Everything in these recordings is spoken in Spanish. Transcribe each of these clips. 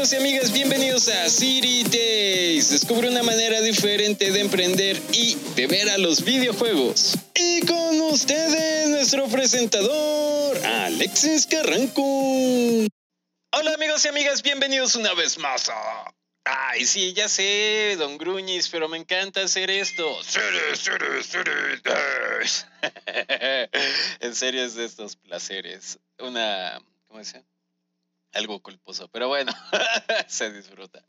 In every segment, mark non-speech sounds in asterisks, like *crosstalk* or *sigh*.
amigos y amigas, bienvenidos a City Days. Descubre una manera diferente de emprender y de ver a los videojuegos. Y con ustedes, nuestro presentador, Alexis Carranco. Hola amigos y amigas, bienvenidos una vez más a... Ay, sí, ya sé, don Gruñis, pero me encanta hacer esto. *laughs* en serio es de estos placeres. Una... ¿Cómo se? Algo culposo, pero bueno, *laughs* se disfruta.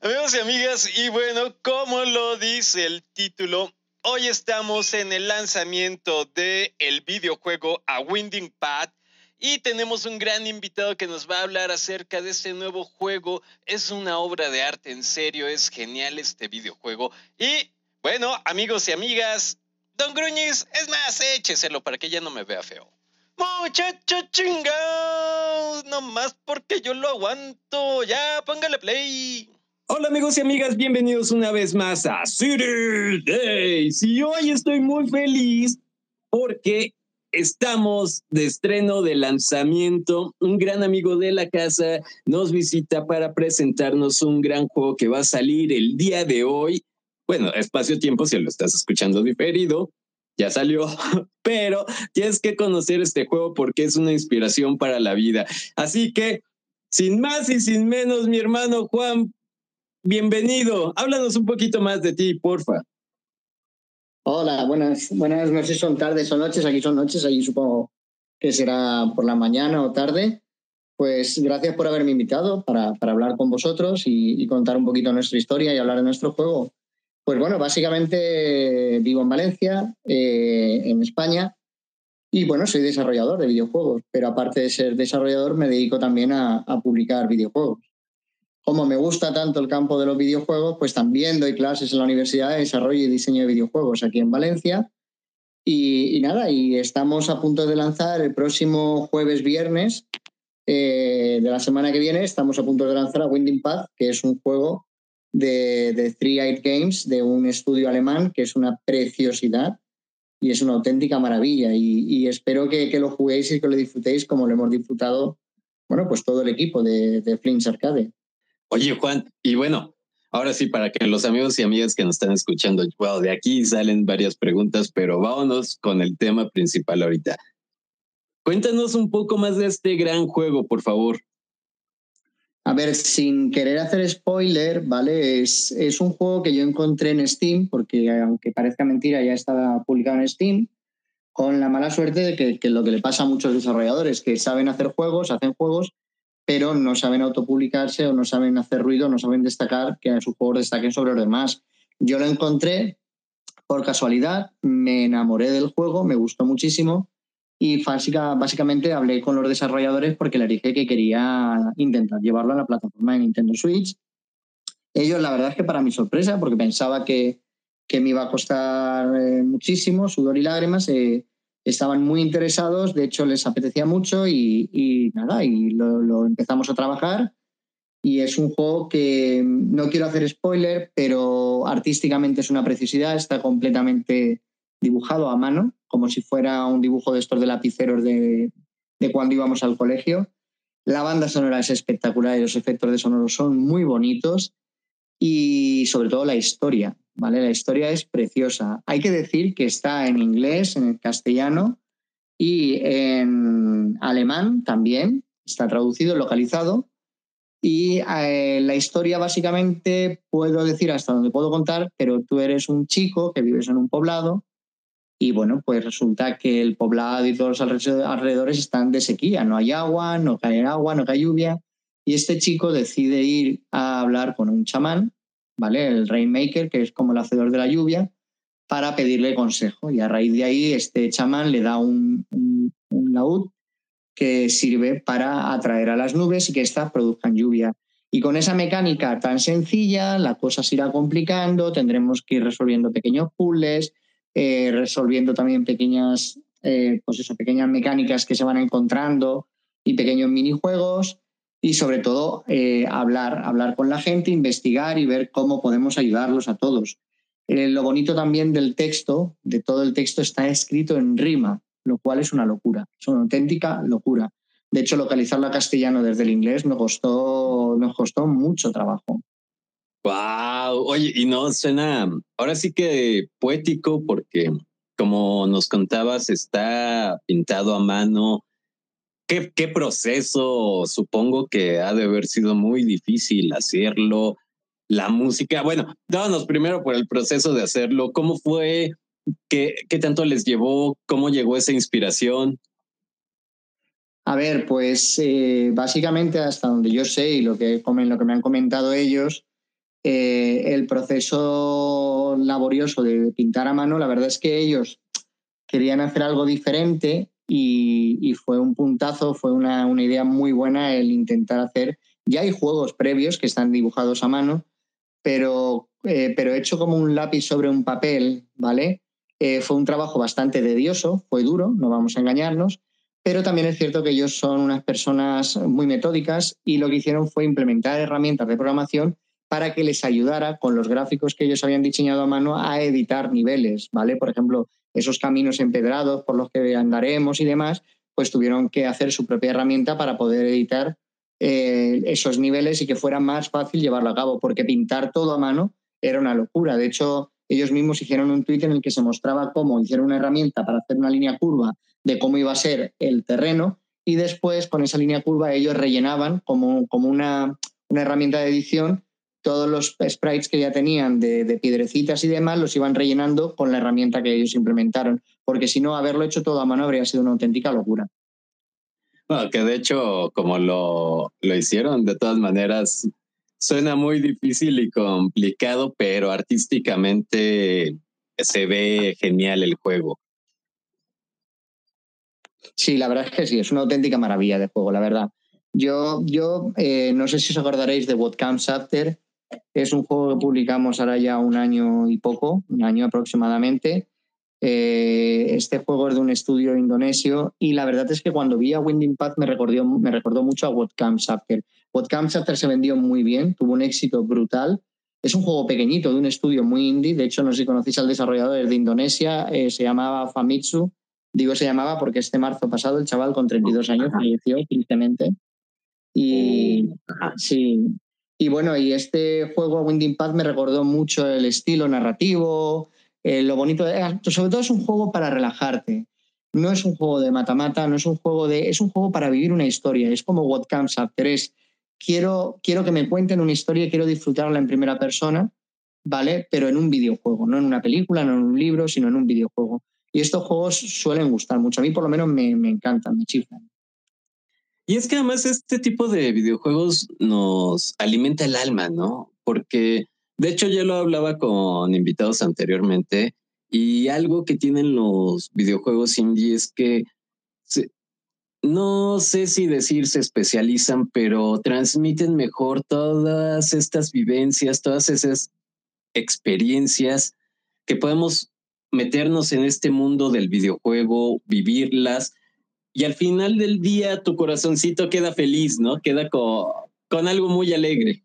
Amigos y amigas, y bueno, como lo dice el título, hoy estamos en el lanzamiento del el videojuego A Winding Path y tenemos un gran invitado que nos va a hablar acerca de este nuevo juego. Es una obra de arte, en serio, es genial este videojuego. Y bueno, amigos y amigas, Don Gruñis, es más, écheselo para que ya no me vea feo. Muchacho chingados, más porque yo lo aguanto. Ya, póngale play. Hola amigos y amigas, bienvenidos una vez más a City Days. Y hoy estoy muy feliz porque estamos de estreno de lanzamiento. Un gran amigo de la casa nos visita para presentarnos un gran juego que va a salir el día de hoy. Bueno, espacio-tiempo si lo estás escuchando diferido, ya salió, *laughs* pero tienes que conocer este juego porque es una inspiración para la vida. Así que, sin más y sin menos, mi hermano Juan, bienvenido. Háblanos un poquito más de ti, porfa. Hola, buenas, buenas, no sé si son tardes o noches, aquí son noches, allí supongo que será por la mañana o tarde. Pues gracias por haberme invitado para, para hablar con vosotros y, y contar un poquito nuestra historia y hablar de nuestro juego. Pues bueno, básicamente vivo en Valencia, eh, en España, y bueno, soy desarrollador de videojuegos, pero aparte de ser desarrollador me dedico también a, publicar videojuegos. Como me gusta tanto el campo de los videojuegos, pues también doy clases en la Universidad de Desarrollo y Diseño de Videojuegos aquí en Valencia. Y, nada, y estamos a punto de lanzar el próximo jueves, viernes eh, de la semana que viene, estamos a punto de lanzar a Winding Path, que es un juego de, de Three Eyed Games, de un estudio alemán que es una preciosidad y es una auténtica maravilla. Y, espero que, lo juguéis y que lo disfrutéis como lo hemos disfrutado, bueno, pues todo el equipo de, de Flints Arcade. Oye, Juan, y bueno, ahora sí, para que los amigos y amigas que nos están escuchando, bueno, de aquí salen varias preguntas, pero vámonos con el tema principal ahorita. Cuéntanos un poco más de este gran juego, por favor. A ver, sin querer hacer spoiler, ¿vale? Es, un juego que yo encontré en Steam, porque aunque parezca mentira, ya estaba publicado en Steam, con la mala suerte de que, que, lo que le pasa a muchos desarrolladores, que saben hacer juegos, hacen juegos, pero no saben autopublicarse o no saben hacer ruido, no saben destacar, que sus juegos destaquen sobre los demás. Yo lo encontré por casualidad, me enamoré del juego, me gustó muchísimo y básicamente hablé con los desarrolladores porque le dije que quería intentar llevarlo a la plataforma de Nintendo Switch. Ellos, la verdad es que para mi sorpresa, porque pensaba que, que me iba a costar eh, muchísimo, sudor y lágrimas, eh, estaban muy interesados, de hecho les apetecía mucho y, y nada, y lo, lo, empezamos a trabajar. Y es un juego que no quiero hacer spoiler, pero artísticamente es una precisidad, está completamente dibujado a mano, como si fuera un dibujo de estos de lapiceros de, de cuando íbamos al colegio. La banda sonora es espectacular y los efectos de sonoro son muy bonitos y sobre todo la historia, ¿vale? La historia es preciosa. Hay que decir que está en inglés, en castellano y en alemán también, está traducido, localizado. Y eh, la historia básicamente puedo decir hasta donde puedo contar, pero tú eres un chico que vives en un poblado y bueno, pues resulta que el poblado y todos los alrededores están de sequía, no hay agua, no cae agua, no cae lluvia. Y este chico decide ir a hablar con un chamán, ¿vale? El Rainmaker, que es como el hacedor de la lluvia, para pedirle consejo. Y a raíz de ahí, este chamán le da un, un, un laúd que sirve para atraer a las nubes y que éstas produzcan lluvia. Y con esa mecánica tan sencilla, la cosa se irá complicando, tendremos que ir resolviendo pequeños puzzles, eh, resolviendo también pequeñas, eh, pues eso, pequeñas mecánicas que se van encontrando y pequeños minijuegos y sobre todo eh, hablar, hablar con la gente, investigar y ver cómo podemos ayudarlos a todos. lo bonito también del texto, de todo el texto, está escrito en rima, lo cual es una locura, es una auténtica locura. De hecho, localizarlo a castellano desde el inglés nos costó, nos costó mucho trabajo. Wow, oye, y no suena, ahora sí que poético porque como nos contabas, está pintado a mano. ¿Qué, qué proceso? Supongo que ha de haber sido muy difícil hacerlo. La música, bueno, dábanos primero por el proceso de hacerlo. ¿Cómo fue? ¿Qué, qué tanto les llevó? ¿Cómo llegó esa inspiración? A ver, pues eh, básicamente hasta donde yo sé y lo que, lo que me han comentado ellos, eh, el proceso laborioso de pintar a mano, la verdad es que ellos querían hacer algo diferente y, fue un puntazo, fue una, una, idea muy buena el intentar hacer. Ya hay juegos previos que están dibujados a mano, pero, eh, pero hecho como un lápiz sobre un papel, ¿vale? fue un trabajo bastante tedioso, fue duro, no vamos a engañarnos, pero también es cierto que ellos son unas personas muy metódicas y lo que hicieron fue implementar herramientas de programación para que les ayudara con los gráficos que ellos habían diseñado a mano a editar niveles, ¿vale? Por ejemplo, esos caminos empedrados por los que andaremos y demás, pues tuvieron que hacer su propia herramienta para poder editar eh, esos niveles y que fuera más fácil llevarlo a cabo, porque pintar todo a mano era una locura. De hecho, ellos mismos hicieron un tuit en el que se mostraba cómo hicieron una herramienta para hacer una línea curva de cómo iba a ser el terreno y después con esa línea curva ellos rellenaban como, como una, una herramienta de edición todos los sprites que ya tenían de, piedrecitas y demás los iban rellenando con la herramienta que ellos implementaron, porque si no, haberlo hecho todo a mano habría sido una auténtica locura. Bueno, que de hecho, como lo, lo hicieron, de todas maneras, suena muy difícil y complicado, pero artísticamente se ve genial el juego. Sí, la verdad es que sí, es una auténtica maravilla de juego, la verdad. Yo, yo eh, no sé si os acordaréis de What Comes After, es un juego que publicamos ahora ya un año y poco, un año aproximadamente. Eh, este juego es de un estudio indonesio y la verdad es que cuando vi a Winding Path me recordó, me recordó mucho a What Comes After. What Comes After se vendió muy bien, tuvo un éxito brutal. Es un juego pequeñito de un estudio muy indie. De hecho, no sé si conocéis al desarrollador de Indonesia, eh, se llamaba Famitsu. Digo se llamaba porque este marzo pasado el chaval con 32 años falleció tristemente. Y ah, sí, y bueno, y este juego Winding Path me recordó mucho el estilo narrativo, eh, lo bonito, ah, sobre todo es un juego para relajarte. No es un juego de mata-mata, no es un juego de, es un juego para vivir una historia. Es como What Comes After. Es, quiero, quiero que me cuenten una historia y quiero disfrutarla en primera persona, ¿vale? Pero en un videojuego, no en una película, no en un libro, sino en un videojuego. Y estos juegos suelen gustar mucho. A mí por lo menos me, me encantan, me chiflan. Y es que además este tipo de videojuegos nos alimenta el alma, ¿no? Porque de hecho ya lo hablaba con invitados anteriormente y algo que tienen los videojuegos indie es que no sé si decir se especializan, pero transmiten mejor todas estas vivencias, todas esas experiencias que podemos meternos en este mundo del videojuego, vivirlas y al final del día tu corazoncito queda feliz, ¿no? Queda con, con algo muy alegre.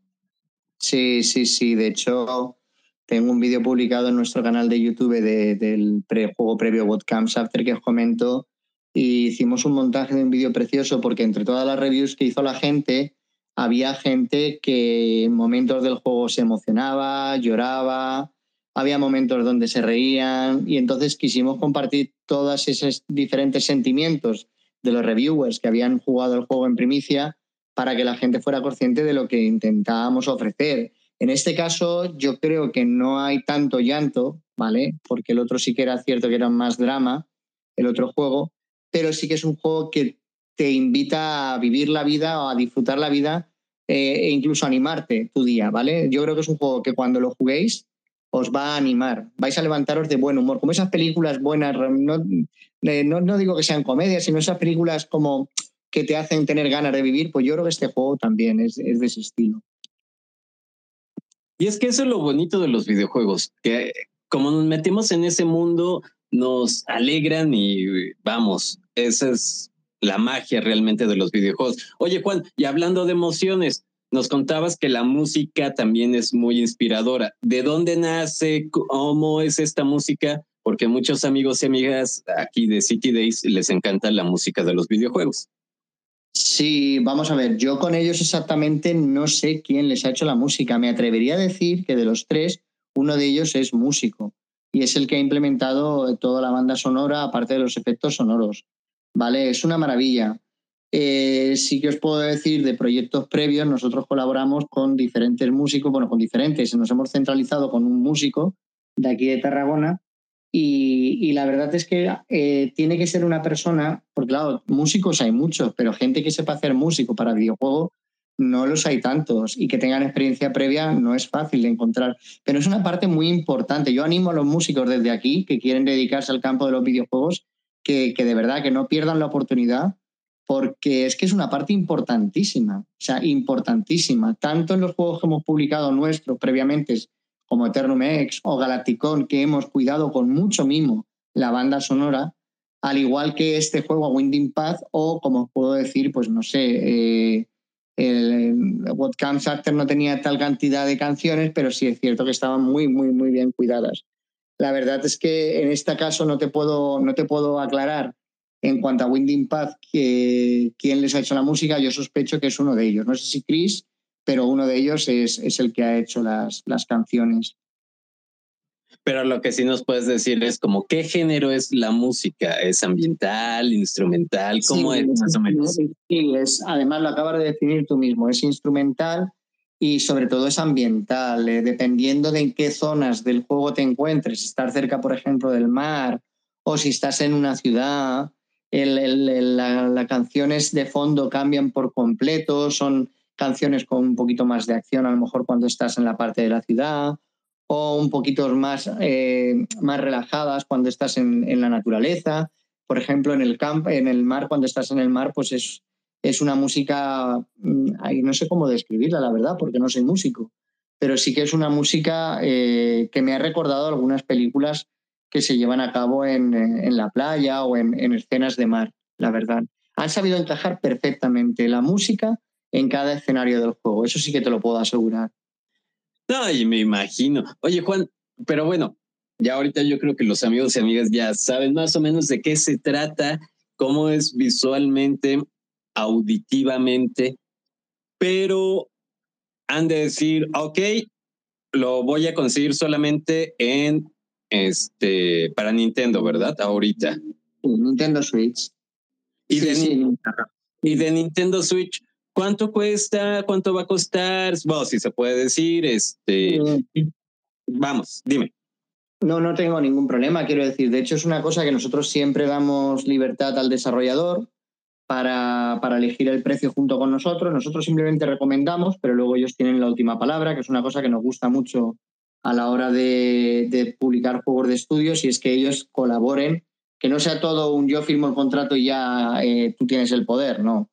Sí, sí, sí. De hecho, tengo un vídeo publicado en nuestro canal de YouTube del juego previo Comes After que os comento. Y hicimos un montaje de un vídeo precioso porque entre todas las reviews que hizo la gente, había gente que en momentos del juego se emocionaba, lloraba, había momentos donde se reían y entonces quisimos compartir todos esos diferentes sentimientos de los reviewers que habían jugado el juego en primicia para que la gente fuera consciente de lo que intentábamos ofrecer. En este caso, yo creo que no hay tanto llanto, ¿vale? Porque el otro sí que era cierto que era más drama, el otro juego, pero sí que es un juego que te invita a vivir la vida o a disfrutar la vida eh, e incluso animarte tu día, ¿vale? Yo creo que es un juego que cuando lo juguéis os va a animar, vais a levantaros de buen humor, como esas películas buenas, eh, no, no, digo que sean comedias, sino esas películas como que te hacen tener ganas de vivir, pues yo creo que este juego también es, es de ese estilo. Y es que eso es lo bonito de los videojuegos, que como nos metemos en ese mundo, nos alegran y vamos, esa es la magia realmente de los videojuegos. Oye, Juan, y hablando de emociones, nos contabas que la música también es muy inspiradora. ¿De dónde nace? ¿Cómo es esta música? Porque muchos amigos y amigas aquí de City Days les encanta la música de los videojuegos. Sí, vamos a ver, yo con ellos exactamente no sé quién les ha hecho la música. Me atrevería a decir que de los tres, uno de ellos es músico y es el que ha implementado toda la banda sonora, aparte de los efectos sonoros. ¿Vale? Es una maravilla. Eh, sí que os puedo decir de proyectos previos, nosotros colaboramos con diferentes músicos, bueno, con diferentes, nos hemos centralizado con un músico de aquí de Tarragona y, la verdad es que eh, tiene que ser una persona, porque claro, músicos hay muchos, pero gente que sepa hacer músico para videojuegos no los hay tantos y que tengan experiencia previa no es fácil de encontrar. Pero es una parte muy importante. Yo animo a los músicos desde aquí que quieren dedicarse al campo de los videojuegos que, que de verdad que no pierdan la oportunidad porque es que es una parte importantísima, o sea, importantísima, tanto en los juegos que hemos publicado nuestros previamente como Eternum X o Galacticon, que hemos cuidado con mucho mimo la banda sonora, al igual que este juego Winding Path o, como puedo decir, pues no sé, eh, el, What Comes After no tenía tal cantidad de canciones, pero sí es cierto que estaban muy, muy, muy bien cuidadas. La verdad es que en este caso no te puedo, no te puedo aclarar en cuanto a Winding Path quién les ha hecho la música. Yo sospecho que es uno de ellos. No sé si Chris pero uno de ellos es, es el que ha hecho las, las canciones. Pero lo que sí nos puedes decir es como qué género es la música, es ambiental, instrumental, cómo es más o menos. Sí, es, además lo acabas de definir tú mismo, es instrumental y sobre todo es ambiental, eh, dependiendo de en qué zonas del juego te encuentres, si estás cerca, por ejemplo, del mar o si estás en una ciudad, el, el, las canciones de fondo cambian por completo, son canciones con un poquito más de acción, a lo mejor cuando estás en la parte de la ciudad, o un poquito más, eh, más relajadas cuando estás en, en, la naturaleza. Por ejemplo, en el, camp, en el mar, cuando estás en el mar, pues es, es una música, mm, no sé cómo describirla, la verdad, porque no soy músico, pero sí que es una música eh, que me ha recordado algunas películas que se llevan a cabo en, en la playa o en, en escenas de mar, la verdad. Han sabido encajar perfectamente la música en cada escenario del juego. Eso sí que te lo puedo asegurar. No, y me imagino. Oye, Juan, pero bueno, ya ahorita yo creo que los amigos y amigas ya saben más o menos de qué se trata, cómo es visualmente, auditivamente, pero han de decir, ok, lo voy a conseguir solamente en este para Nintendo, ¿verdad? Ahorita. Nintendo Switch. Y, de, y de Nintendo Switch, ¿Cuánto cuesta? ¿Cuánto va a costar? Bueno, si se puede decir, este, vamos, dime. No, no tengo ningún problema, quiero decir. De hecho, es una cosa que nosotros siempre damos libertad al desarrollador para, para, elegir el precio junto con nosotros. Nosotros simplemente recomendamos, pero luego ellos tienen la última palabra, que es una cosa que nos gusta mucho a la hora de, de publicar juegos de estudios y es que ellos colaboren, que no sea todo un yo firmo el contrato y ya eh, tú tienes el poder, no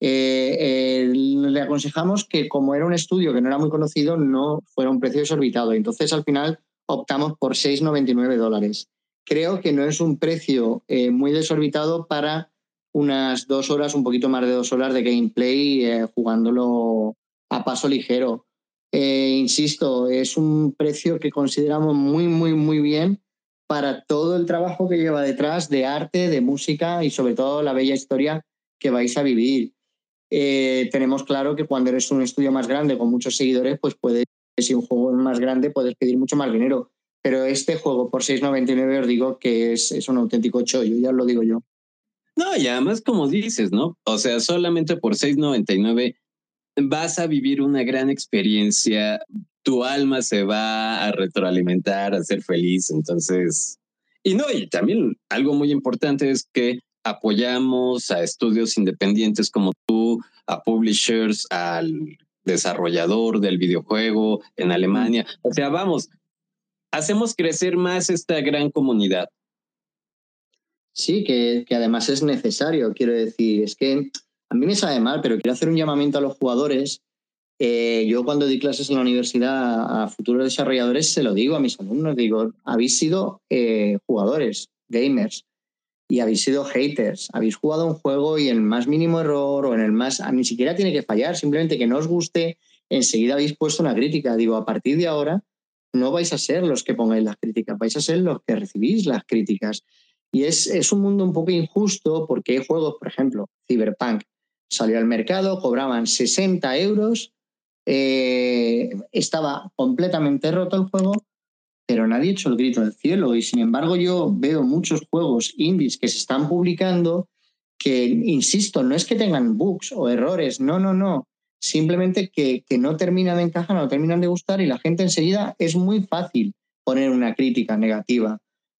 eh, eh, le aconsejamos que como era un estudio que no era muy conocido, no fuera un precio desorbitado. Entonces al final optamos por 6,99 dólares. Creo que no es un precio muy desorbitado para unas dos horas, un poquito más de dos horas de gameplay jugándolo a paso ligero. Insisto, es un precio que consideramos muy, muy, muy bien para todo el trabajo que lleva detrás de arte, de música y sobre todo la bella historia que vais a vivir. Eh, tenemos claro que cuando eres un estudio más grande con muchos seguidores, pues puedes, si un juego es más grande, puedes pedir mucho más dinero. Pero este juego por 6,99 os digo que es, es un auténtico chollo, ya lo digo yo. No, y además como dices, ¿no? O sea, solamente por 6,99 vas a vivir una gran experiencia, tu alma se va a retroalimentar, a ser feliz, entonces... Y no, y también algo muy importante es que apoyamos a estudios independientes como tú, a publishers, al desarrollador del videojuego en Alemania. O sea, vamos, hacemos crecer más esta gran comunidad. Sí, que, que, además es necesario, quiero decir, es que a mí me sabe mal, pero quiero hacer un llamamiento a los jugadores. Eh, yo cuando di clases en la universidad a futuros desarrolladores se lo digo a mis alumnos, digo, habéis sido eh, jugadores, gamers, y habéis sido haters, habéis jugado un juego y el más mínimo error o en el más, ni siquiera tiene que fallar, simplemente que no os guste, enseguida habéis puesto una crítica. Digo, a partir de ahora no vais a ser los que pongáis las críticas, vais a ser los que recibís las críticas. Y es, es un mundo un poco injusto porque hay juegos, por ejemplo, Cyberpunk, salió al mercado, cobraban 60 euros, eh, estaba completamente roto el juego, pero nadie hecho el grito del cielo. Y sin embargo, yo veo muchos juegos indies que se están publicando que, insisto, no es que tengan bugs o errores, no, no, no. Simplemente que, que no terminan de encajar, no terminan de gustar y la gente enseguida es muy fácil poner una crítica negativa.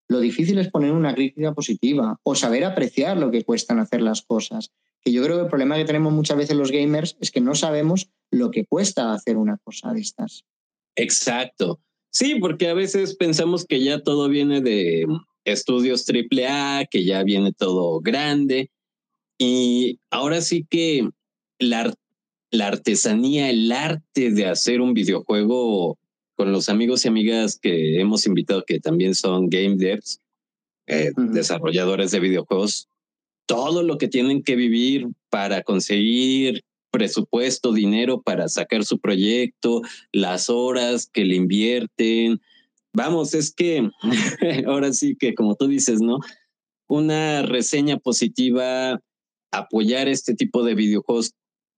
Lo difícil es poner una crítica positiva o saber apreciar lo que cuestan hacer las cosas. Que yo creo que el problema que tenemos muchas veces los gamers es que no sabemos lo que cuesta hacer una cosa de estas. Exacto. Sí, porque a veces pensamos que ya todo viene de estudios AAA, que ya viene todo grande. Y ahora sí que la, la artesanía, el arte de hacer un videojuego con los amigos y amigas que hemos invitado, que también son game devs, eh, desarrolladores de videojuegos, todo lo que tienen que vivir para conseguir presupuesto, dinero para sacar su proyecto, las horas que le invierten. Vamos, es que *laughs* ahora sí que como tú dices, ¿no? Una reseña positiva, apoyar este tipo de videojuegos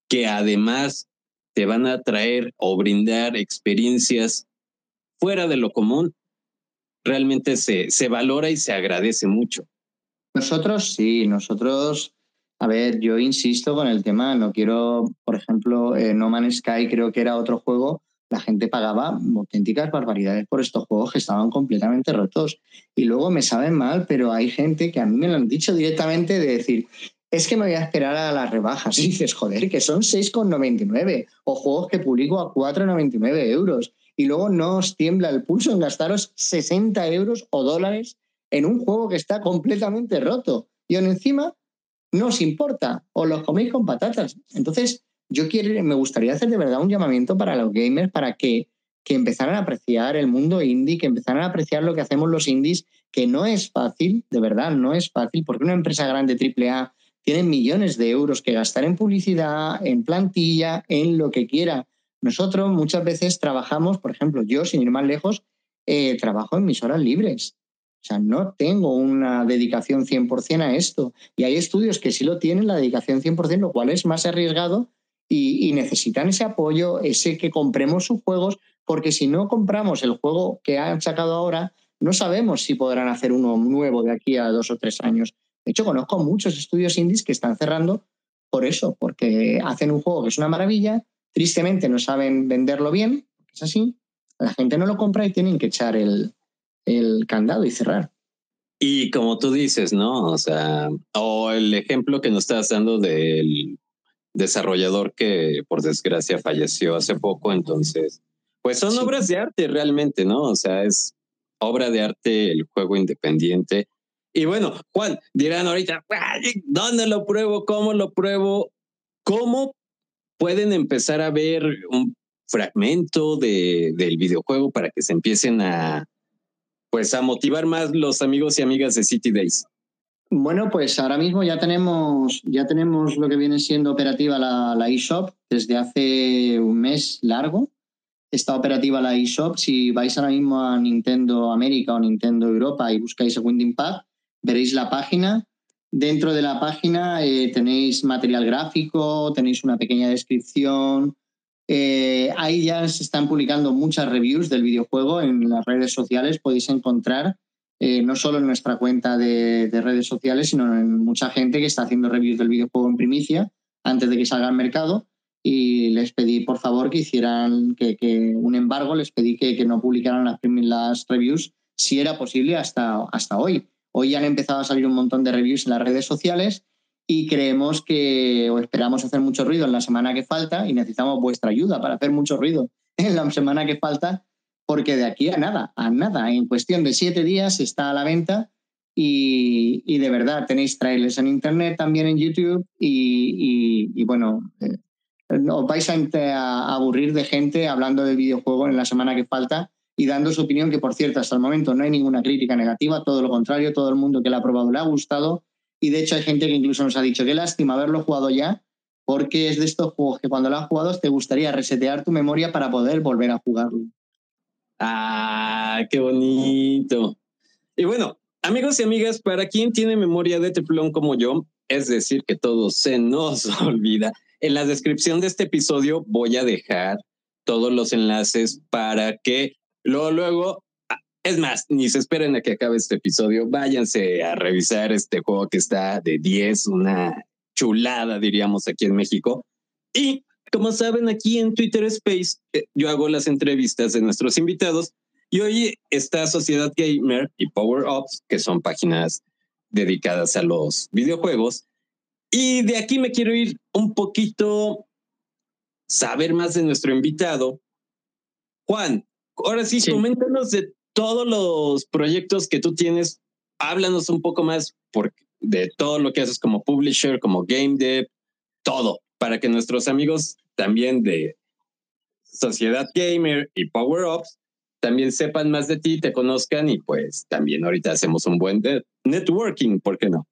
que además te van a traer o brindar experiencias fuera de lo común, realmente se, se valora y se agradece mucho. Nosotros sí, nosotros a ver, yo insisto con el tema, no quiero, por ejemplo, eh, No Man's Sky creo que era otro juego, la gente pagaba auténticas barbaridades por estos juegos que estaban completamente rotos. Y luego me saben mal, pero hay gente que a mí me lo han dicho directamente de decir, es que me voy a esperar a las rebajas. *laughs* Dices, joder, que son 6,99 o juegos que publico a 4,99 euros. Y luego no os tiembla el pulso en gastaros 60 euros o dólares en un juego que está completamente roto. Y aún encima no os importa o los coméis con patatas. Entonces, yo quiero, me gustaría hacer de verdad un llamamiento para los gamers para que, que empezaran a apreciar el mundo indie, que empezaran a apreciar lo que hacemos los indies, que no es fácil, de verdad, no es fácil, porque una empresa grande AAA tiene millones de euros que gastar en publicidad, en plantilla, en lo que quiera. Nosotros muchas veces trabajamos, por ejemplo, yo, sin ir más lejos, eh, trabajo en mis horas libres. O sea, no tengo una dedicación 100% a esto. Y hay estudios que sí lo tienen, la dedicación 100%, lo cual es más arriesgado y, necesitan ese apoyo, ese que compremos sus juegos, porque si no compramos el juego que han sacado ahora, no sabemos si podrán hacer uno nuevo de aquí a dos o tres años. De hecho, conozco muchos estudios indies que están cerrando por eso, porque hacen un juego que es una maravilla, tristemente no saben venderlo bien, es así, la gente no lo compra y tienen que echar el, el candado y cerrar. Y como tú dices, ¿no? O sea, o el ejemplo que nos estás dando del desarrollador que por desgracia falleció hace poco, entonces, pues son obras de arte realmente, ¿no? O sea, es obra de arte el juego independiente. Y bueno, Juan, dirán ahorita, ¿dónde lo pruebo? ¿Cómo lo pruebo? ¿Cómo pueden empezar a ver un fragmento de, del videojuego para que se empiecen a, pues a motivar más los amigos y amigas de City Days? Bueno, pues ahora mismo ya tenemos, ya tenemos lo que viene siendo operativa la, la eShop desde hace un mes largo. Está operativa la eShop. Si vais ahora mismo a Nintendo América o Nintendo Europa y buscáis el Winding Path, veréis la página. Dentro de la página eh, tenéis material gráfico, tenéis una pequeña descripción, eh, ahí ya se están publicando muchas reviews del videojuego en las redes sociales. Podéis encontrar eh, no solo en nuestra cuenta de, redes sociales, sino en mucha gente que está haciendo reviews del videojuego en primicia antes de que salga al mercado. Y les pedí, por favor, que hicieran que, un embargo, les pedí que, no publicaran las, las, reviews si era posible hasta, hasta hoy. Hoy ya han empezado a salir un montón de reviews en las redes sociales y creemos que o esperamos hacer mucho ruido en la semana que falta y necesitamos vuestra ayuda para hacer mucho ruido *laughs* en la semana que falta, porque de aquí a nada, a nada, en cuestión de siete días está a la venta y, de verdad tenéis trailers en internet, también en YouTube y, bueno, eh, os vais a, aburrir de gente hablando del videojuego en la semana que falta y dando su opinión, que por cierto, hasta el momento no hay ninguna crítica negativa, todo lo contrario, todo el mundo que lo ha probado le ha gustado y de hecho hay gente que incluso nos ha dicho, qué lástima haberlo jugado ya, porque es de estos juegos que cuando lo has jugado te gustaría resetear tu memoria para poder volver a jugarlo. Ah, qué bonito. Y bueno, amigos y amigas, para quien tiene memoria de teflón como yo, es decir, que todo se nos *laughs* olvida. En la descripción de este episodio voy a dejar todos los enlaces para que luego, luego, es más, ni se esperen a que acabe este episodio, váyanse a revisar este juego que está de 10, una chulada, diríamos, aquí en México. Y como saben, aquí en Twitter Space, eh, yo hago las entrevistas de nuestros invitados y hoy está Sociedad Gamer y Power Ups, que son páginas dedicadas a los videojuegos. Y de aquí me quiero ir un poquito, saber más de nuestro invitado. Juan, ahora sí, coméntanos de todos los proyectos que tú tienes. Háblanos un poco más por, de todo lo que haces como publisher, como game dev, todo, para que nuestros amigos también de Sociedad Gamer y Power Ups también sepan más de ti, te conozcan y pues también ahorita hacemos un buen networking, ¿por qué no?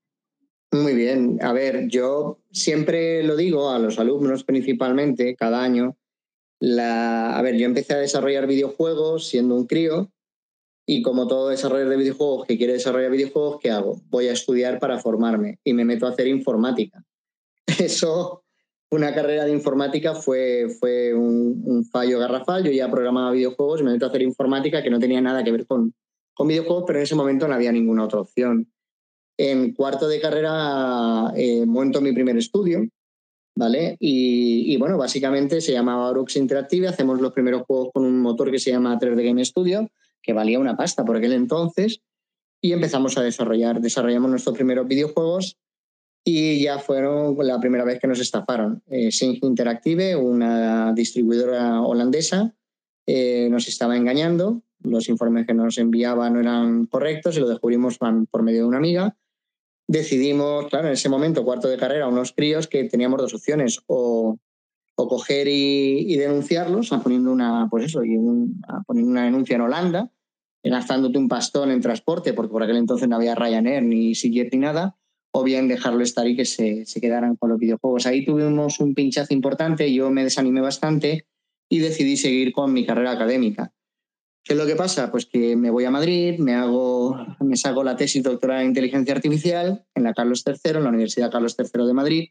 Muy bien. A ver, yo siempre lo digo a los alumnos principalmente, cada año. La... A ver, yo empecé a desarrollar videojuegos siendo un crío y como todo desarrollador de videojuegos que quiere desarrollar videojuegos, ¿qué hago? Voy a estudiar para formarme y me meto a hacer informática. *laughs* Eso, una carrera de informática fue, fue un, fallo garrafal. Yo ya programaba videojuegos y me meto a hacer informática que no tenía nada que ver con, con videojuegos, pero en ese momento no había ninguna otra opción. En cuarto de carrera eh, monto mi primer estudio, ¿vale? Y, bueno, básicamente se llamaba Orux Interactive, hacemos los primeros juegos con un motor que se llama 3D Game Studio, que valía una pasta por aquel entonces, y empezamos a desarrollar, desarrollamos nuestros primeros videojuegos y ya fueron la primera vez que nos estafaron. Eh, Interactive, una distribuidora holandesa, eh, nos estaba engañando, los informes que nos enviaban no eran correctos y lo descubrimos por medio de una amiga decidimos, claro, en ese momento, cuarto de carrera, unos críos que teníamos dos opciones, o, o coger y, denunciarlos, a poniendo una, pues eso, y poniendo una denuncia en Holanda, gastándote un pastón en transporte, porque por aquel entonces no había Ryanair ni Siget ni nada, o bien dejarlo estar y que se, se quedaran con los videojuegos. Ahí tuvimos un pinchazo importante, yo me desanimé bastante y decidí seguir con mi carrera académica. ¿Qué es lo que pasa? Pues que me voy a Madrid, me, hago, me saco la tesis doctoral en inteligencia artificial en la Carlos III, en la Universidad Carlos III de Madrid,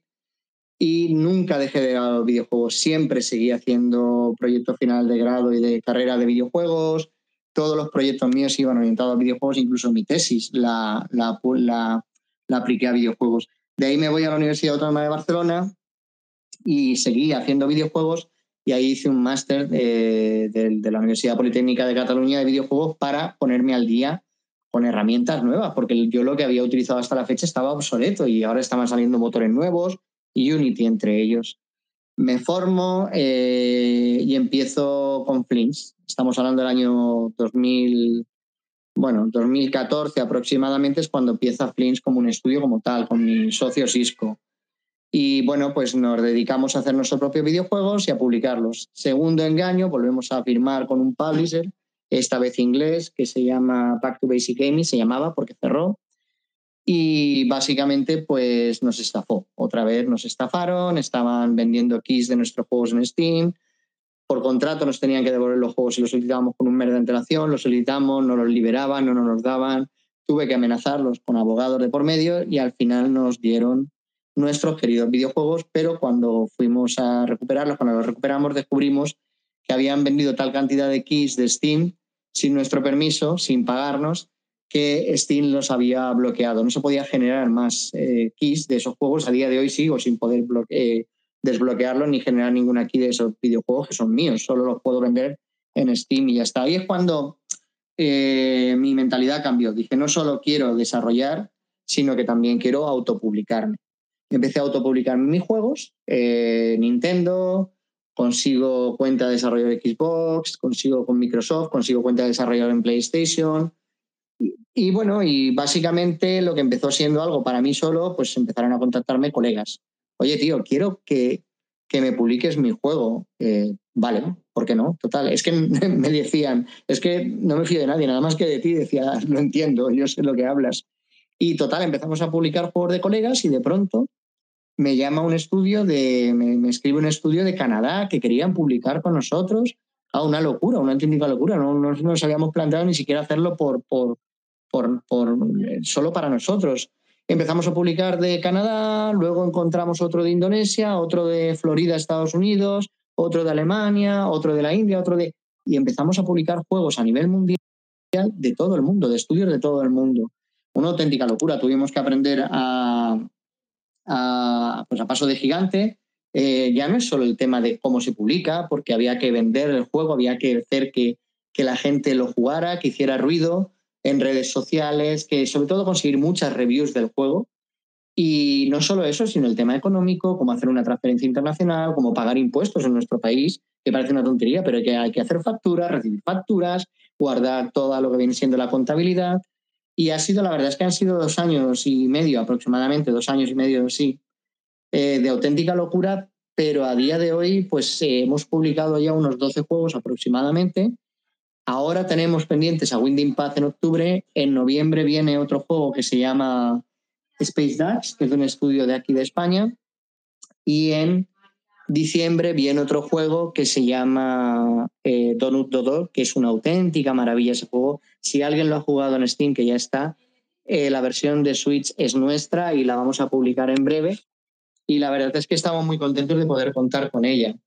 y nunca dejé de los videojuegos. Siempre seguí haciendo proyectos final de grado y de carrera de videojuegos. Todos los proyectos míos iban orientados a videojuegos, incluso mi tesis la, la, apliqué a videojuegos. De ahí me voy a la Universidad Autónoma de Barcelona y seguí haciendo videojuegos y ahí hice un máster eh, de, la Universidad Politécnica de Cataluña de videojuegos para ponerme al día con herramientas nuevas, porque yo lo que había utilizado hasta la fecha estaba obsoleto y ahora estaban saliendo motores nuevos y Unity entre ellos. Me formo eh, y empiezo con Flints. Estamos hablando del año 2000, bueno, 2014 aproximadamente es cuando empieza Flints como un estudio como tal, con mi socio Cisco. Y bueno, pues nos dedicamos a hacer nuestros propios videojuegos y a publicarlos. Segundo engaño, volvemos a firmar con un publisher, esta vez inglés, que se llama Back to Basic Gaming, se llamaba porque cerró. Y básicamente pues nos estafó. Otra vez nos estafaron, estaban vendiendo keys de nuestros juegos en Steam. Por contrato nos tenían que devolver los juegos si los solicitábamos con un mes de antelación, los solicitamos, no los liberaban, no nos los daban. Tuve que amenazarlos con abogados de por medio y al final nos dieron nuestros queridos videojuegos, pero cuando fuimos a recuperarlos, cuando los recuperamos, descubrimos que habían vendido tal cantidad de keys de Steam sin nuestro permiso, sin pagarnos, que Steam los había bloqueado. No se podía generar más eh, keys de esos juegos. A día de hoy sigo sin poder eh, desbloquearlos ni generar ninguna key de esos videojuegos que son míos. Solo los puedo vender en Steam y ya está. Ahí es cuando eh, mi mentalidad cambió. Dije, no solo quiero desarrollar, sino que también quiero autopublicarme empecé a autopublicar mis juegos, eh, Nintendo, consigo cuenta de desarrollo de Xbox, consigo con Microsoft, consigo cuenta de desarrollo en PlayStation. Y, bueno, y básicamente lo que empezó siendo algo para mí solo, pues empezaron a contactarme colegas. Oye, tío, quiero que, que me publiques mi juego. Eh, vale, ¿por qué no? Total, es que *laughs* me decían, es que no me fío de nadie, nada más que de ti. Decía, *laughs* lo entiendo, yo sé lo que hablas. Y total, empezamos a publicar juegos de colegas y de pronto me llama un estudio de, me, escribe un estudio de Canadá que querían publicar con nosotros. Ah, una locura, una auténtica locura. No, nos habíamos planteado ni siquiera hacerlo por, por, por, solo para nosotros. empezamos a publicar de Canadá, luego encontramos otro de Indonesia, otro de Florida, Estados Unidos, otro de Alemania, otro de la India, otro de... Y empezamos a publicar juegos a nivel mundial de todo el mundo, de estudios de todo el mundo. Una auténtica locura. Tuvimos que aprender a, pues a paso de gigante. Eh, ya no es solo el tema de cómo se publica, porque había que vender el juego, había que hacer que, que la gente lo jugara, que hiciera ruido en redes sociales, que sobre todo conseguir muchas reviews del juego. Y no solo eso, sino el tema económico, cómo hacer una transferencia internacional, cómo pagar impuestos en nuestro país, que parece una tontería, pero que hay que hacer facturas, recibir facturas, guardar todo lo que viene siendo la contabilidad. Y ha sido, la verdad es que han sido dos años y medio aproximadamente, dos años y medio, sí, eh, de auténtica locura, pero a día de hoy pues eh, hemos publicado ya unos 12 juegos aproximadamente Ahora tenemos pendientes a Winding Path en octubre. En noviembre viene otro juego que se llama Space Dash, que es un estudio de aquí de España. Y en diciembre viene otro juego que se llama eh, Donut Dodo, que es una auténtica maravilla ese juego. Si alguien lo ha jugado en Steam, que ya está, eh, la versión de Switch es nuestra y la vamos a publicar en breve. Y la verdad es que estamos muy contentos de poder contar con ella.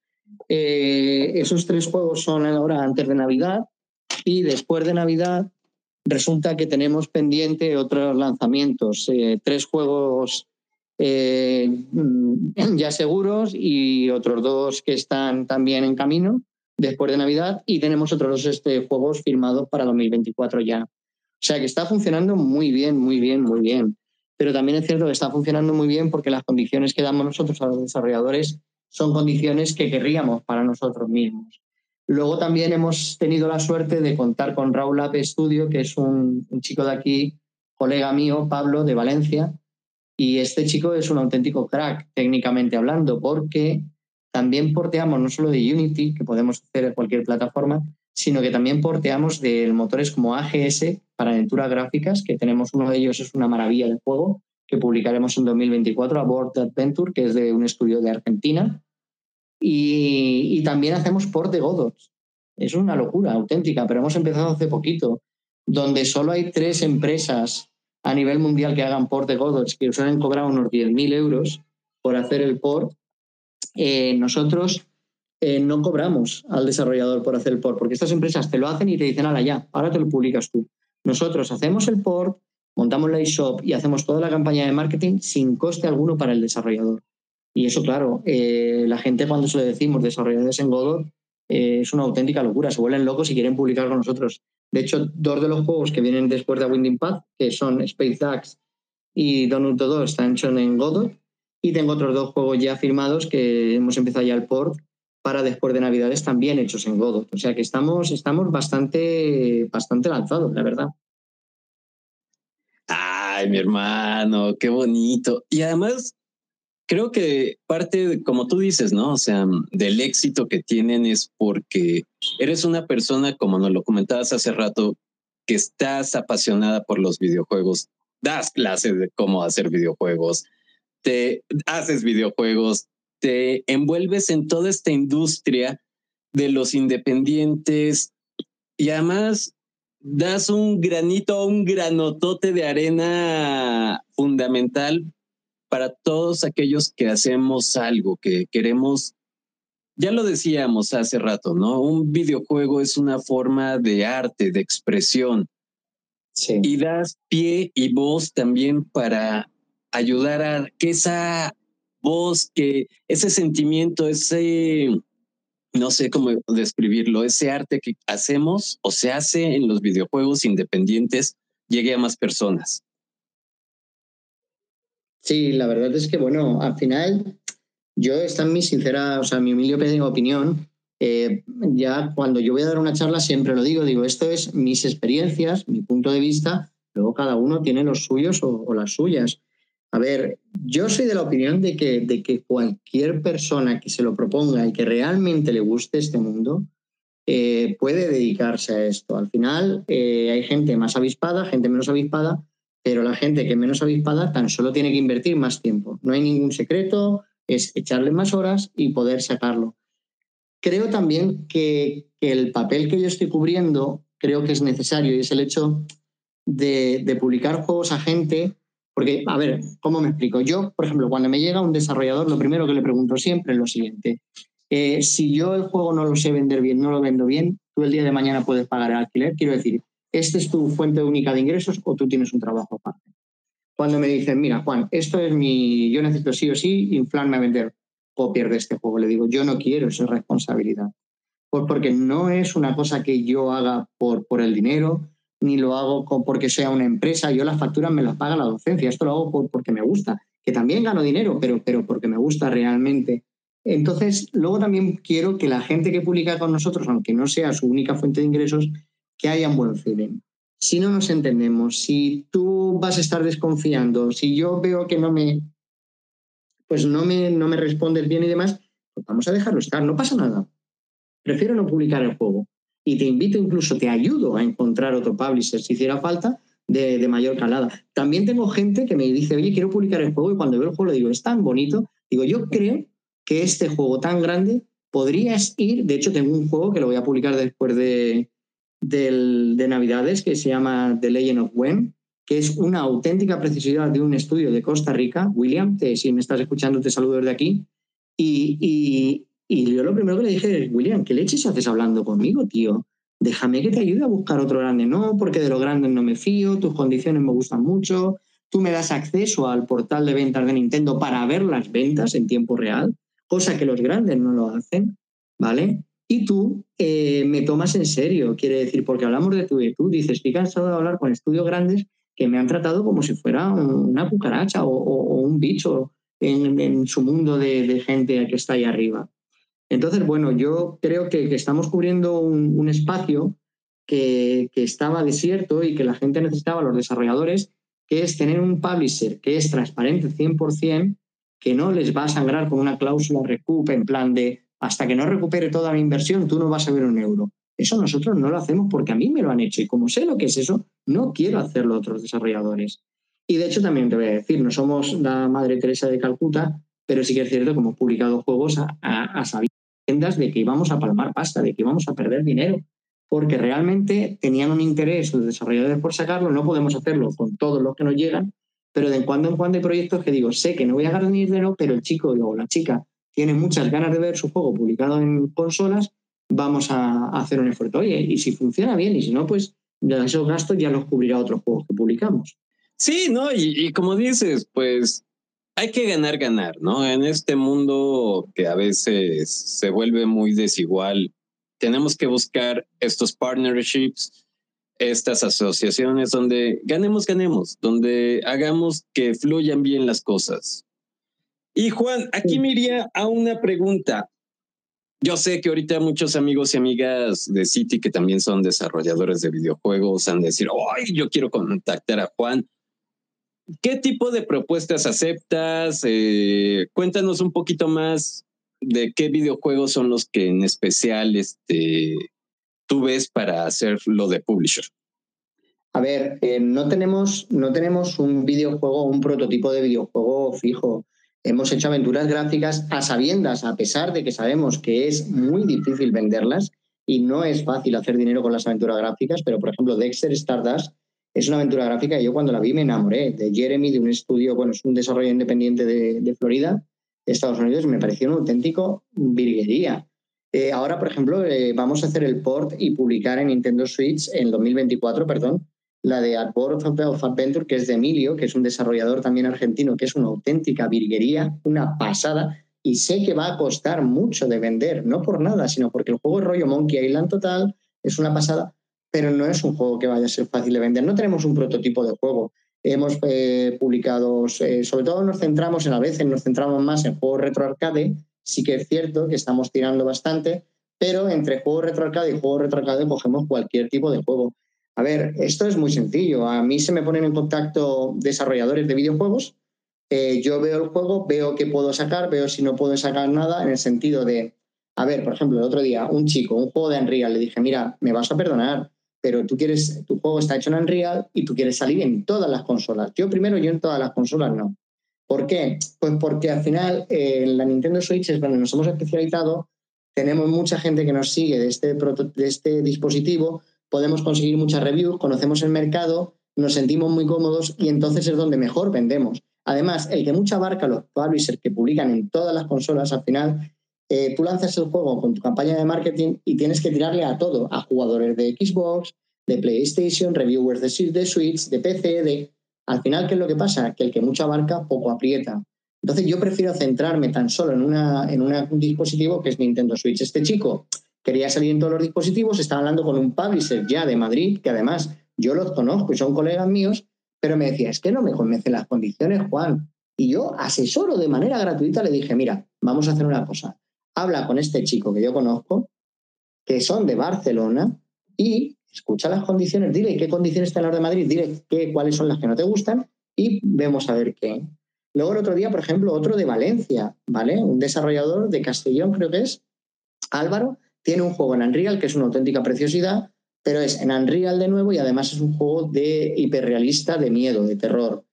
Eh, esos tres juegos son ahora antes de Navidad y después de Navidad resulta que tenemos pendiente otros lanzamientos, eh, tres juegos eh, ya seguros y otros dos que están también en camino después de Navidad y tenemos otros dos este, juegos firmados para 2024 ya. O sea que está funcionando muy bien, muy bien, muy bien. Pero también es cierto que está funcionando muy bien porque las condiciones que damos nosotros a los desarrolladores son condiciones que querríamos para nosotros mismos. Luego también hemos tenido la suerte de contar con Raúl Ape Studio, que es un, chico de aquí, colega mío, Pablo, de Valencia. Y este chico es un auténtico crack, técnicamente hablando, porque también porteamos no solo de Unity, que podemos hacer en cualquier plataforma, sino que también porteamos de motores como AGS para aventuras gráficas, que tenemos uno de ellos, es una maravilla de juego, que publicaremos en 2024, Abort Adventure, que es de un estudio de Argentina, y, también hacemos port de Godot. Es una locura auténtica, pero hemos empezado hace poquito, donde solo hay tres empresas a nivel mundial que hagan port de Godot, que suelen cobrar unos 10.000 euros por hacer el port. Eh, nosotros eh, no cobramos al desarrollador por hacer el port, porque estas empresas te lo hacen y te dicen, ala, ya, ahora te lo publicas tú. Nosotros hacemos el port, montamos la eShop y hacemos toda la campaña de marketing sin coste alguno para el desarrollador. Y eso, claro, eh, la gente cuando se lo decimos desarrolladores en Godot eh, es una auténtica locura, se vuelven locos y quieren publicar con nosotros. De hecho, dos de los juegos que vienen después de Winding Path, que son Space Axe y Donut 2, están hechos en Godot. Y tengo otros dos juegos ya firmados que hemos empezado ya el port para después de Navidades también hechos en Godot. O sea que estamos, estamos bastante, bastante lanzados, la verdad. Ay, mi hermano, qué bonito. Y además, creo que parte, como tú dices, ¿no? O sea, del éxito que tienen es porque eres una persona, como nos lo comentabas hace rato, que estás apasionada por los videojuegos, das clases de cómo hacer videojuegos, te haces videojuegos, te envuelves en toda esta industria de los independientes y además das un granito, un granotote de arena fundamental para todos aquellos que hacemos algo, que queremos, ya lo decíamos hace rato, ¿no? Un videojuego es una forma de arte, de expresión. Sí. Y das pie y voz también para ayudar a que esa voz, que ese sentimiento, ese, no sé cómo describirlo, ese arte que hacemos o se hace en los videojuegos independientes llegue a más personas. Sí, la verdad es que, bueno, al final, yo, esta en mi sincera, o sea, mi humilde opinión, eh, ya cuando yo voy a dar una charla siempre lo digo, digo, esto es mis experiencias, mi punto de vista, luego cada uno tiene los suyos o, las suyas. A ver, yo soy de la opinión de que, de que cualquier persona que se lo proponga y que realmente le guste este mundo, eh, puede dedicarse a esto. Al final eh, hay gente más avispada, gente menos avispada, pero la gente que menos avispada tan solo tiene que invertir más tiempo. No hay ningún secreto, es echarle más horas y poder sacarlo. Creo también que, el papel que yo estoy cubriendo creo que es necesario y es el hecho de, publicar juegos a gente Porque, a ver, ¿cómo me explico? Yo, por ejemplo, cuando me llega un desarrollador, lo primero que le pregunto siempre es lo siguiente. Eh, si yo el juego no lo sé vender bien, no lo vendo bien, tú el día de mañana puedes pagar el alquiler. Quiero decir, ¿este es tu fuente única de ingresos o tú tienes un trabajo aparte? Cuando me dicen, mira, Juan, esto es mi, yo necesito sí o sí inflarme a vender copias de este juego, le digo, yo no quiero esa responsabilidad. Pues porque no es una cosa que yo haga por, por el dinero, ni lo hago porque sea una empresa. Yo las facturas me las paga la docencia. Esto lo hago porque me gusta, que también gano dinero, pero, pero porque me gusta realmente. Entonces, luego también quiero que la gente que publica con nosotros, aunque no sea su única fuente de ingresos, que haya un buen feeling. Si no nos entendemos, si tú vas a estar desconfiando, si yo veo que no me, pues no me, no me respondes bien y demás, pues vamos a dejarlo estar, no pasa nada. Prefiero no publicar el juego y te invito, incluso te ayudo a encontrar otro publisher si hiciera falta de, mayor calada. También tengo gente que me dice, oye, quiero publicar el juego y cuando veo el juego le digo, es tan bonito. Digo, yo creo que este juego tan grande podrías ir, de hecho tengo un juego que lo voy a publicar después de, de Navidades que se llama The Legend of When, que es una auténtica preciosidad de un estudio de Costa Rica. William, si me estás escuchando, te saludo desde aquí. y, y yo lo primero que le dije es, William, ¿qué leches haces hablando conmigo, tío? Déjame que te ayude a buscar otro grande. No, porque de los grandes no me fío, tus condiciones me gustan mucho, tú me das acceso al portal de ventas de Nintendo para ver las ventas en tiempo real, cosa que los grandes no lo hacen, ¿vale? Y tú eh, me tomas en serio, quiere decir, porque hablamos de tú y tú, dices, estoy cansado de hablar con estudios grandes que me han tratado como si fuera una cucaracha o, un bicho en, su mundo de, gente que está ahí arriba. Entonces, bueno, yo creo que, estamos cubriendo un, espacio que, estaba desierto y que la gente necesitaba, los desarrolladores, que es tener un publisher que es transparente 100%, que no les va a sangrar con una cláusula recup en plan de hasta que no recupere toda mi inversión, tú no vas a ver un euro. Eso nosotros no lo hacemos porque a mí me lo han hecho y como sé lo que es eso, no quiero hacerlo a otros desarrolladores. Y de hecho también te voy a decir, no somos la Madre Teresa de Calcuta, pero sí que es cierto que hemos publicado juegos a, a, a de que íbamos a palmar pasta, de que íbamos a perder dinero, porque realmente tenían un interés los desarrolladores por sacarlo, no podemos hacerlo con todos los que nos llegan, pero de cuando en cuando hay proyectos que digo, sé que no voy a ganar dinero, pero el chico o la chica tiene muchas ganas de ver su juego publicado en consolas, vamos a, hacer un esfuerzo. Oye, y si funciona bien, y si no, pues esos gastos ya los cubrirá otros juegos que publicamos. Sí, ¿no? Y, y como dices, pues hay que ganar, ganar, ¿no? En este mundo que a veces se vuelve muy desigual, tenemos que buscar estos partnerships, estas asociaciones donde ganemos, ganemos, donde hagamos que fluyan bien las cosas. Y Juan, aquí me iría a una pregunta. Yo sé que ahorita muchos amigos y amigas de City que también son desarrolladores de videojuegos han de decir, ay, yo quiero contactar a Juan ¿Qué tipo de propuestas aceptas? Eh, cuéntanos un poquito más de qué videojuegos son los que en especial este, tú ves para hacer lo de publisher. A ver, eh, no, tenemos, no tenemos un videojuego, un prototipo de videojuego fijo. Hemos hecho aventuras gráficas a sabiendas, a pesar de que sabemos que es muy difícil venderlas y no es fácil hacer dinero con las aventuras gráficas, pero por ejemplo Dexter Stardust es una aventura gráfica y yo cuando la vi me enamoré de Jeremy, de un estudio, bueno, es un desarrollo independiente de, Florida, de Estados Unidos, me pareció un auténtico virguería. Eh, ahora, por ejemplo, eh, vamos a hacer el port y publicar en Nintendo Switch en 2024, perdón, la de At Board of Adventure, que es de Emilio, que es un desarrollador también argentino, que es una auténtica virguería, una pasada, y sé que va a costar mucho de vender, no por nada, sino porque el juego es rollo Monkey Island total, es una pasada, pero no es un juego que vaya a ser fácil de vender. No tenemos un prototipo de juego. Hemos eh, publicado, eh, sobre todo nos centramos en a veces, nos centramos más en juegos retro arcade. Sí que es cierto que estamos tirando bastante, pero entre juegos retro arcade y juegos retro arcade cogemos cualquier tipo de juego. A ver, esto es muy sencillo. A mí se me ponen en contacto desarrolladores de videojuegos. Eh, yo veo el juego, veo qué puedo sacar, veo si no puedo sacar nada en el sentido de, a ver, por ejemplo, el otro día, un chico, un juego de Unreal, le dije, mira, me vas a perdonar, pero tú quieres, tu juego está hecho en Unreal y tú quieres salir en todas las consolas. Yo primero, yo en todas las consolas no. ¿Por qué? Pues porque al final eh, en la Nintendo Switch es donde nos hemos especializado, tenemos mucha gente que nos sigue de este, de este dispositivo, podemos conseguir muchas reviews, conocemos el mercado, nos sentimos muy cómodos y entonces es donde mejor vendemos. Además, el que mucha abarca los publishers que publican en todas las consolas, al final, eh, tú lanzas el juego con tu campaña de marketing y tienes que tirarle a todo, a jugadores de Xbox, de PlayStation, reviewers de, Switch, de PC, de... Al final, ¿qué es lo que pasa? Que el que mucho abarca, poco aprieta. Entonces yo prefiero centrarme tan solo en un dispositivo que es Nintendo Switch. Este chico quería salir en todos los dispositivos, estaba hablando con un publisher ya de Madrid, que además yo los conozco y son colegas míos, pero me decía, es que no me convencen las condiciones, Juan. Y yo, asesoro de manera gratuita, le dije, mira, vamos a hacer una cosa. Habla con este chico que yo conozco, que son de Barcelona, y escucha las condiciones, dile qué condiciones están las de Madrid, dile qué, cuáles son las que no te gustan, y vemos a ver qué. Luego el otro día, por ejemplo, otro de Valencia, ¿vale? Un desarrollador de Castellón, creo que es, Álvaro, tiene un juego en Unreal que es una auténtica preciosidad, pero es en Unreal de nuevo y además es un juego de hiperrealista, de miedo, de terror.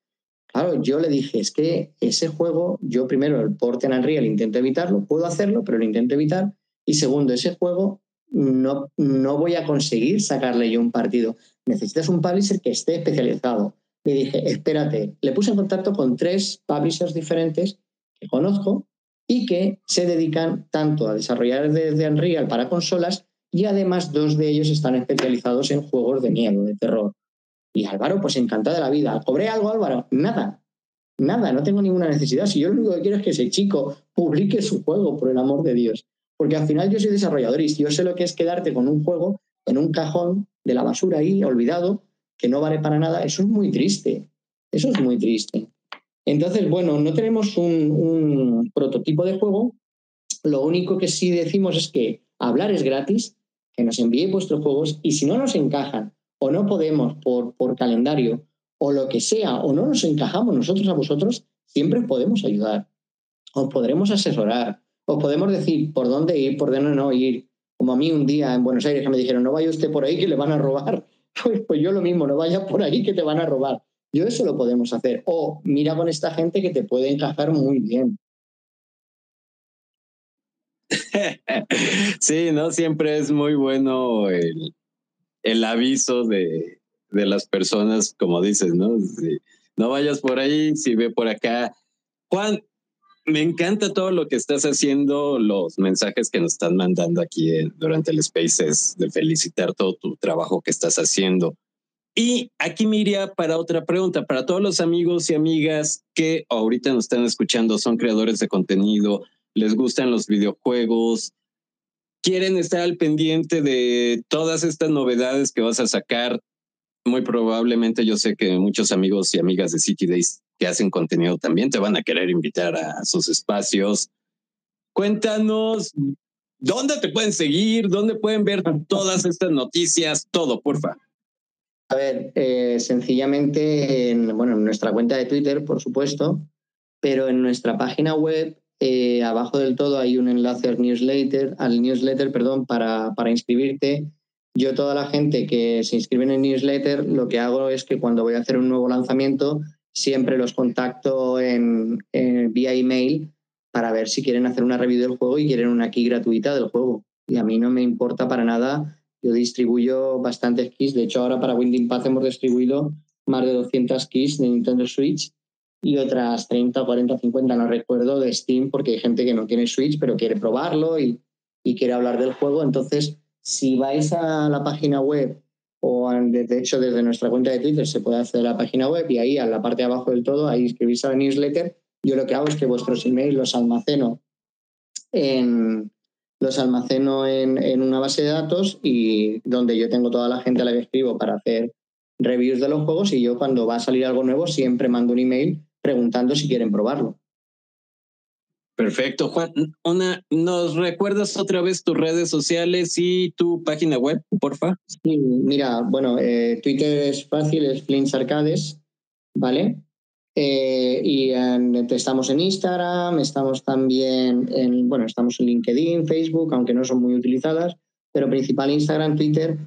Claro, yo le dije, es que ese juego, yo primero el porte en Unreal intento evitarlo, puedo hacerlo, pero lo intento evitar. Y segundo, ese juego no, no voy a conseguir sacarle yo un partido. Necesitas un publisher que esté especializado le dije, espérate, le puse en contacto con tres publishers diferentes que conozco y que se dedican tanto a desarrollar desde Unreal para consolas y además dos de ellos están especializados en juegos de miedo, de terror. Y Álvaro, pues encantado de la vida. ¿Cobré algo, Álvaro? Nada. Nada, no tengo ninguna necesidad. Si yo lo único que quiero es que ese chico publique su juego, por el amor de Dios. Porque al final yo soy desarrollador y yo sé lo que es quedarte con un juego en un cajón de la basura ahí, olvidado, que no vale para nada, eso es muy triste. Eso es muy triste. Entonces, bueno, no tenemos un, prototipo de juego. Lo único que sí decimos es que hablar es gratis, que nos envíe vuestros juegos y si no nos encajan o no podemos por, calendario o lo que sea, o no nos encajamos nosotros a vosotros, siempre podemos ayudar. Os podremos asesorar, os podemos decir por dónde ir, por dónde no ir. Como a mí un día en Buenos Aires que me dijeron, no vaya usted por ahí que le van a robar. *laughs* Pues, pues, yo lo mismo, no vayas por ahí que te van a robar. Yo eso lo podemos hacer. O mira con esta gente que te puede encajar muy bien. *laughs* sí, ¿no? Siempre es muy bueno el, el aviso de, de, las personas, como dices, ¿no? no vayas por ahí, si ve por acá. Juan, me encanta todo lo que estás haciendo, los mensajes que nos están mandando aquí durante el Spaces, de felicitar todo tu trabajo que estás haciendo. Y aquí me para otra pregunta, para todos los amigos y amigas que ahorita nos están escuchando, son creadores de contenido, les gustan los videojuegos, quieren estar al pendiente de todas estas novedades que vas a sacar. Muy probablemente yo sé que muchos amigos y amigas de City Days que hacen contenido también te van a querer invitar a sus espacios. Cuéntanos dónde te pueden seguir, dónde pueden ver todas estas noticias, todo, porfa. A ver, eh, sencillamente, en, bueno, en nuestra cuenta de Twitter, por supuesto, pero en nuestra página web, eh, abajo del todo hay un enlace al newsletter, al newsletter, perdón, para, para inscribirte. Yo, toda la gente que se inscribe en el newsletter, lo que hago es que cuando voy a hacer un nuevo lanzamiento, siempre los contacto en, vía email para ver si quieren hacer una review del juego y quieren una key gratuita del juego. Y a mí no me importa para nada. Yo distribuyo bastantes keys. De hecho, ahora para Winding Path hemos distribuido más de 200 keys de Nintendo Switch y otras 30, 40, 50, no recuerdo, de Steam, porque hay gente que no tiene Switch, pero quiere probarlo y, quiere hablar del juego. Entonces, si vais a la página web o de hecho desde nuestra cuenta de Twitter se puede hacer la página web y ahí a la parte de abajo del todo, ahí inscribirse a la newsletter. Yo lo que hago es que vuestros emails los almaceno en, los almaceno en, en, una base de datos y donde yo tengo toda la gente a la que escribo para hacer reviews de los juegos y yo cuando va a salir algo nuevo siempre mando un email preguntando si quieren probarlo. Perfecto, Juan. Una, ¿Nos recuerdas otra vez tus redes sociales y tu página web, porfa? Sí, mira, bueno, eh, Twitter es fácil, es Flints Arcades, ¿vale? Eh, y estamos en Instagram, estamos también en, bueno, estamos en LinkedIn, Facebook, aunque no son muy utilizadas, pero principal Instagram, Twitter,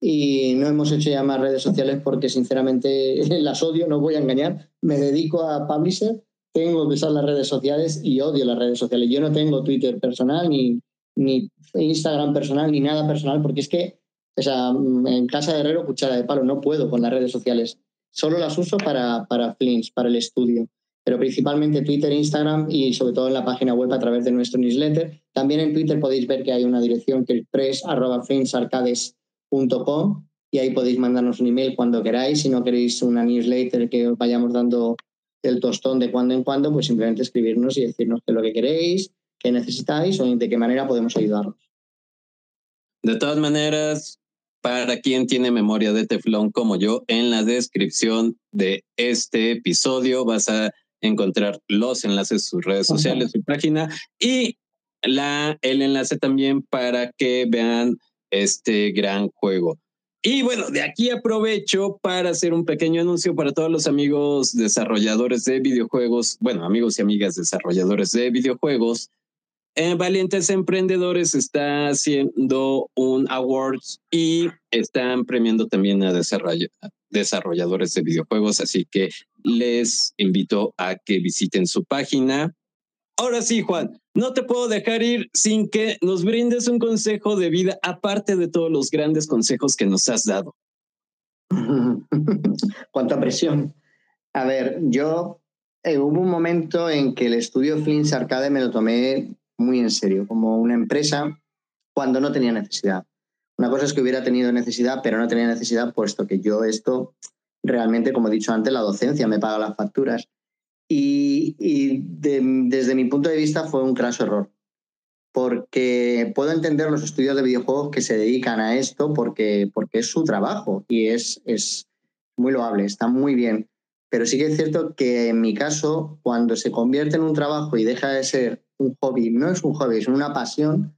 y no hemos hecho ya más redes sociales porque sinceramente *laughs* las odio, no voy a engañar, me dedico a Publisher tengo que usar las redes sociales y odio las redes sociales. Yo no tengo Twitter personal, ni, ni Instagram personal, ni nada personal, porque es que, o sea, en casa de herrero, cuchara de palo, no puedo con las redes sociales. Solo las uso para, para Flints, para el estudio, pero principalmente Twitter, Instagram y sobre todo en la página web a través de nuestro newsletter. También en Twitter podéis ver que hay una dirección que es press.flintsarcades.com y ahí podéis mandarnos un email cuando queráis. Si no queréis una newsletter que os vayamos dando el tostón de cuando en cuando, pues simplemente escribirnos y decirnos qué es lo que queréis, qué necesitáis o de qué manera podemos ayudaros. De todas maneras, para quien tiene memoria de teflón como yo, en la descripción de este episodio vas a encontrar los enlaces, sus redes sociales, su página y la, el enlace también para que vean este gran juego. Y bueno, de aquí aprovecho para hacer un pequeño anuncio para todos los amigos desarrolladores de videojuegos, bueno, amigos y amigas desarrolladores de videojuegos. En Valientes Emprendedores está haciendo un awards y están premiando también a desarrolladores de videojuegos, así que les invito a que visiten su página Ahora sí, Juan, no te puedo dejar ir sin que nos brindes un consejo de vida, aparte de todos los grandes consejos que nos has dado. *laughs* Cuánta presión. A ver, yo eh, hubo un momento en que el estudio Flins Arcade me lo tomé muy en serio, como una empresa cuando no tenía necesidad. Una cosa es que hubiera tenido necesidad, pero no tenía necesidad, puesto que yo esto realmente, como he dicho antes, la docencia me paga las facturas y, desde mi punto de vista fue un craso error. Porque puedo entender los estudios de videojuegos que se dedican a esto porque, porque es su trabajo y es, es muy loable, está muy bien. Pero sí que es cierto que en mi caso, cuando se convierte en un trabajo y deja de ser un hobby, no es un hobby, es una pasión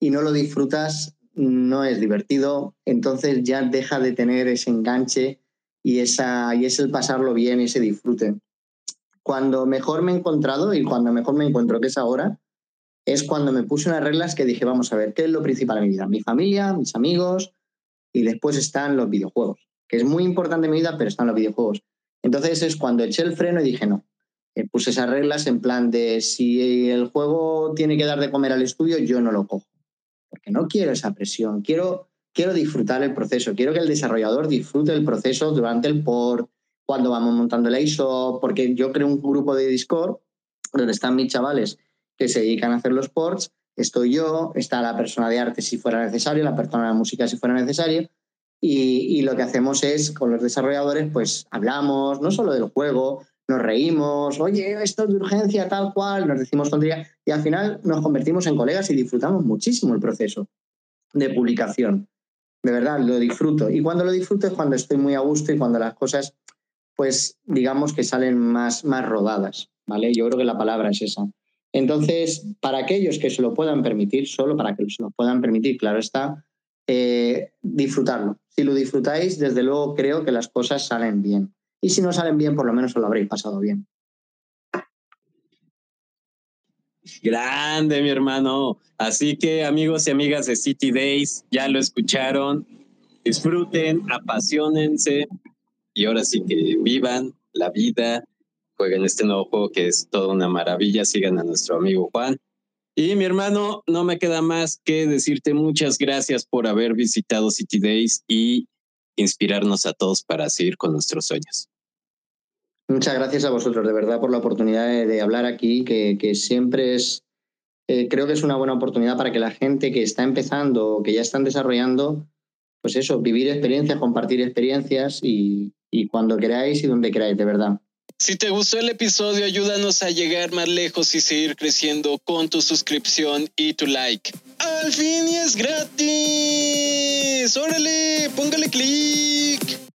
y no lo disfrutas, no es divertido, entonces ya deja de tener ese enganche y, esa, y es el pasarlo bien y ese disfrute cuando mejor me he encontrado y cuando mejor me encuentro, que es ahora, es cuando me puse unas reglas que dije, vamos a ver, ¿qué es lo principal en mi vida? Mi familia, mis amigos y después están los videojuegos, que es muy importante en mi vida, pero están los videojuegos. Entonces es cuando eché el freno y dije, no, puse esas reglas en plan de si el juego tiene que dar de comer al estudio, yo no lo cojo, porque no quiero esa presión, quiero, quiero disfrutar el proceso, quiero que el desarrollador disfrute el proceso durante el port, cuando vamos montando el ISO, porque yo creo un grupo de Discord donde están mis chavales que se dedican a hacer los ports, estoy yo, está la persona de arte si fuera necesario, la persona de música si fuera necesario, y, lo que hacemos es, con los desarrolladores, pues hablamos no solo del juego, nos reímos, oye, esto es de urgencia, tal cual, nos decimos y al final nos convertimos en colegas y disfrutamos muchísimo el proceso de publicación. De verdad, lo disfruto. Y cuando lo disfruto es cuando estoy muy a gusto y cuando las cosas pues digamos que salen más, más rodadas, ¿vale? Yo creo que la palabra es esa. Entonces, para aquellos que se lo puedan permitir, solo para que se lo puedan permitir, claro está, eh, disfrutarlo. Si lo disfrutáis, desde luego creo que las cosas salen bien. Y si no salen bien, por lo menos os lo habréis pasado bien. Grande, mi hermano. Así que amigos y amigas de City Days, ya lo escucharon. Disfruten, apasionense, y ahora sí que vivan la vida, jueguen este nuevo juego que es toda una maravilla, sigan a nuestro amigo Juan. Y mi hermano, no me queda más que decirte muchas gracias por haber visitado City Days y inspirarnos a todos para seguir con nuestros sueños. Muchas gracias a vosotros, de verdad, por la oportunidad de, hablar aquí, que, que siempre es, eh, creo que es una buena oportunidad para que la gente que está empezando o que ya están desarrollando, pues eso, vivir experiencias, compartir experiencias y, y cuando queráis y donde queráis, de verdad. Si te gustó el episodio, ayúdanos a llegar más lejos y seguir creciendo con tu suscripción y tu like. ¡Al fin y es gratis! ¡Órale! ¡Póngale clic!